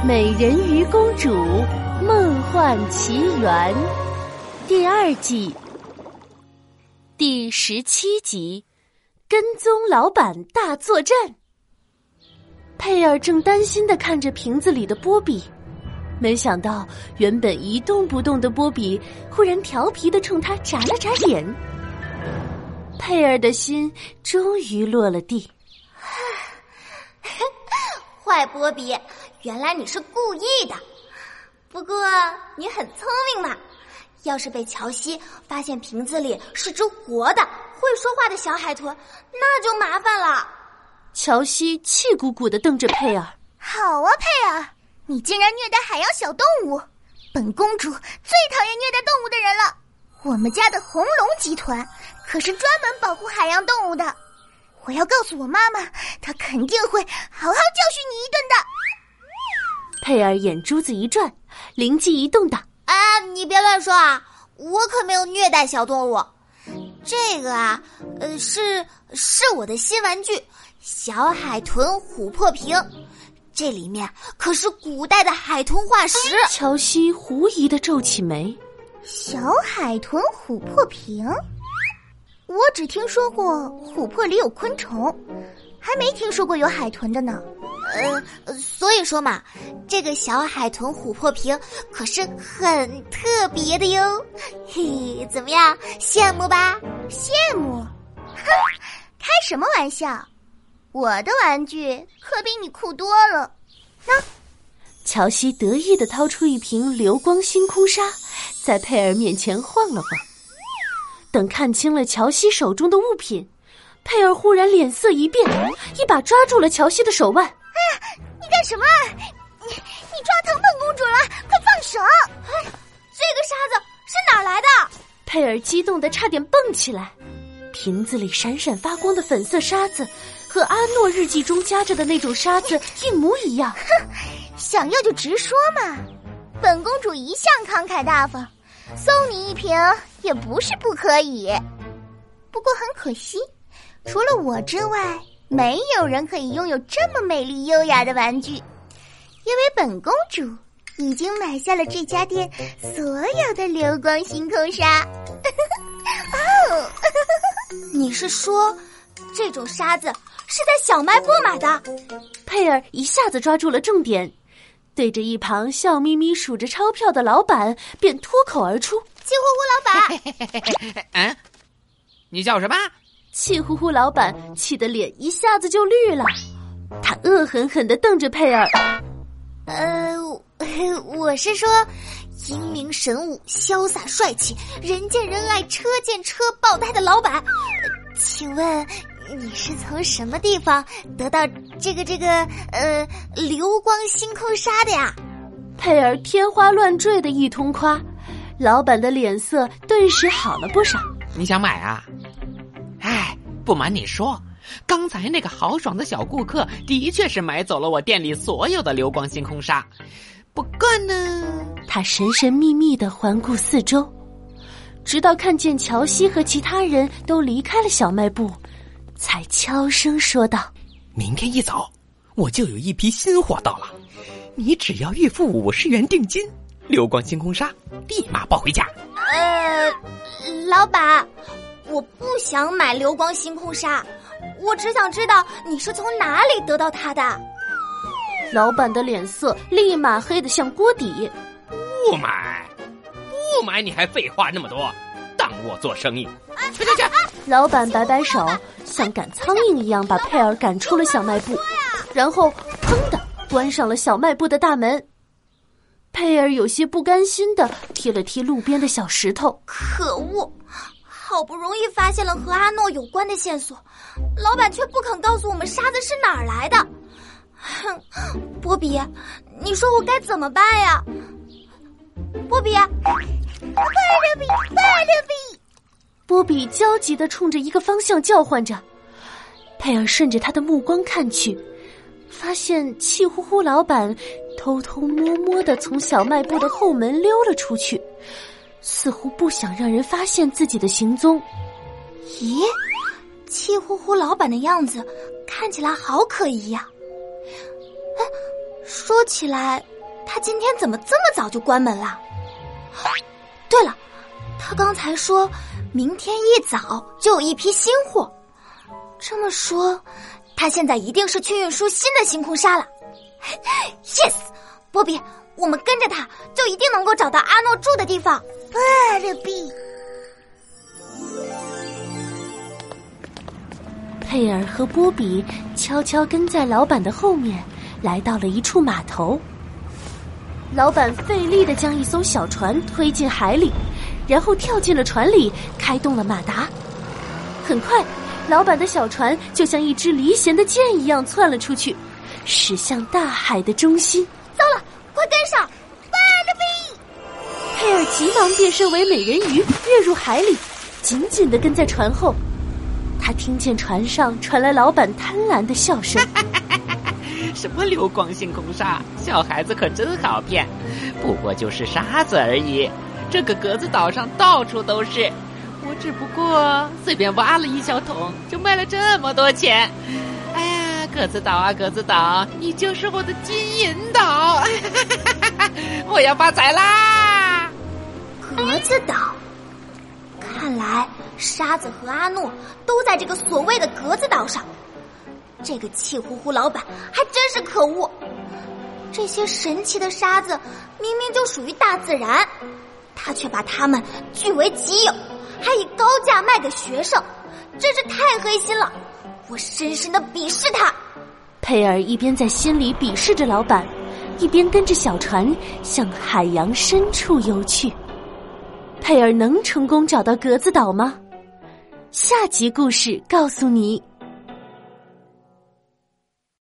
《美人鱼公主梦幻奇缘》第二季第十七集：跟踪老板大作战。佩尔正担心的看着瓶子里的波比，没想到原本一动不动的波比忽然调皮的冲他眨了眨眼。佩尔的心终于落了地。坏波比，原来你是故意的。不过你很聪明嘛，要是被乔西发现瓶子里是只活的、会说话的小海豚，那就麻烦了。乔西气鼓鼓的瞪着佩尔：“好啊，佩尔，你竟然虐待海洋小动物！本公主最讨厌虐待动物的人了。我们家的红龙集团可是专门保护海洋动物的。”我要告诉我妈妈，她肯定会好好教训你一顿的。佩尔眼珠子一转，灵机一动道：“啊，你别乱说啊！我可没有虐待小动物。这个啊，呃，是是我的新玩具——小海豚琥珀瓶。这里面可是古代的海豚化石。”乔西狐疑的皱起眉：“小海豚琥珀瓶。”我只听说过琥珀里有昆虫，还没听说过有海豚的呢。呃，所以说嘛，这个小海豚琥珀瓶可是很特别的哟。嘿，怎么样，羡慕吧？羡慕？哼，开什么玩笑！我的玩具可比你酷多了。喏，乔西得意的掏出一瓶流光星空沙，在佩尔面前晃了晃。等看清了乔西手中的物品，佩尔忽然脸色一变，一把抓住了乔西的手腕。“哎，你干什么？你你抓疼本公主了！快放手！”“哎，这个沙子是哪来的？”佩尔激动的差点蹦起来。瓶子里闪闪发光的粉色沙子，和阿诺日记中夹着的那种沙子一模一样。哼，想要就直说嘛，本公主一向慷慨大方。送你一瓶也不是不可以，不过很可惜，除了我之外，没有人可以拥有这么美丽优雅的玩具，因为本公主已经买下了这家店所有的流光星空沙。哦，你是说这种沙子是在小卖部买的？佩尔一下子抓住了重点。对着一旁笑眯眯数着钞票的老板，便脱口而出：“气呼呼老板！”嗯，你叫什么？气呼呼老板气得脸一下子就绿了，他恶狠狠的瞪着佩尔：“呃，我是说，英明神武、潇洒帅气、人见人爱、车见车爆胎的老板，请问？”你是从什么地方得到这个这个呃流光星空沙的呀？佩尔天花乱坠的一通夸，老板的脸色顿时好了不少。你想买啊？哎，不瞒你说，刚才那个豪爽的小顾客的确是买走了我店里所有的流光星空沙。不过呢，他神神秘秘的环顾四周，直到看见乔西和其他人都离开了小卖部。才悄声说道：“明天一早，我就有一批新货到了。你只要预付五十元定金，流光星空沙立马抱回家。”呃，老板，我不想买流光星空沙，我只想知道你是从哪里得到它的。老板的脸色立马黑得像锅底。不买，不买，你还废话那么多？当我做生意？去去去！老板摆摆手，像赶苍蝇一样把佩尔赶出了小卖部，然后砰的关上了小卖部的大门。佩尔有些不甘心的踢了踢路边的小石头。可恶！好不容易发现了和阿诺有关的线索，老板却不肯告诉我们沙子是哪儿来的。哼，波比，你说我该怎么办呀？波比。快点比，快点比！波比焦急的冲着一个方向叫唤着。佩尔顺着他的目光看去，发现气呼呼老板偷偷摸摸的从小卖部的后门溜了出去，似乎不想让人发现自己的行踪。咦，气呼呼老板的样子看起来好可疑呀！哎，说起来，他今天怎么这么早就关门了？对了，他刚才说明天一早就有一批新货。这么说，他现在一定是去运输新的星空沙了。Yes，波比，我们跟着他，就一定能够找到阿诺住的地方。巴勒比。佩尔和波比悄悄跟在老板的后面，来到了一处码头。老板费力的将一艘小船推进海里，然后跳进了船里，开动了马达。很快，老板的小船就像一支离弦的箭一样窜了出去，驶向大海的中心。急忙变身为美人鱼，跃入海里，紧紧的跟在船后。他听见船上传来老板贪婪的笑声：“ 什么流光星空沙，小孩子可真好骗，不过就是沙子而已。这个格子岛上到处都是，我只不过随便挖了一小桶，就卖了这么多钱。哎呀，格子岛啊，格子岛，你就是我的金银岛，我要发财啦！格子岛。”看来沙子和阿诺都在这个所谓的格子岛上。这个气呼呼老板还真是可恶！这些神奇的沙子明明就属于大自然，他却把它们据为己有，还以高价卖给学生，真是太黑心了！我深深的鄙视他。佩尔一边在心里鄙视着老板，一边跟着小船向海洋深处游去。佩尔能成功找到格子岛吗？下集故事告诉你。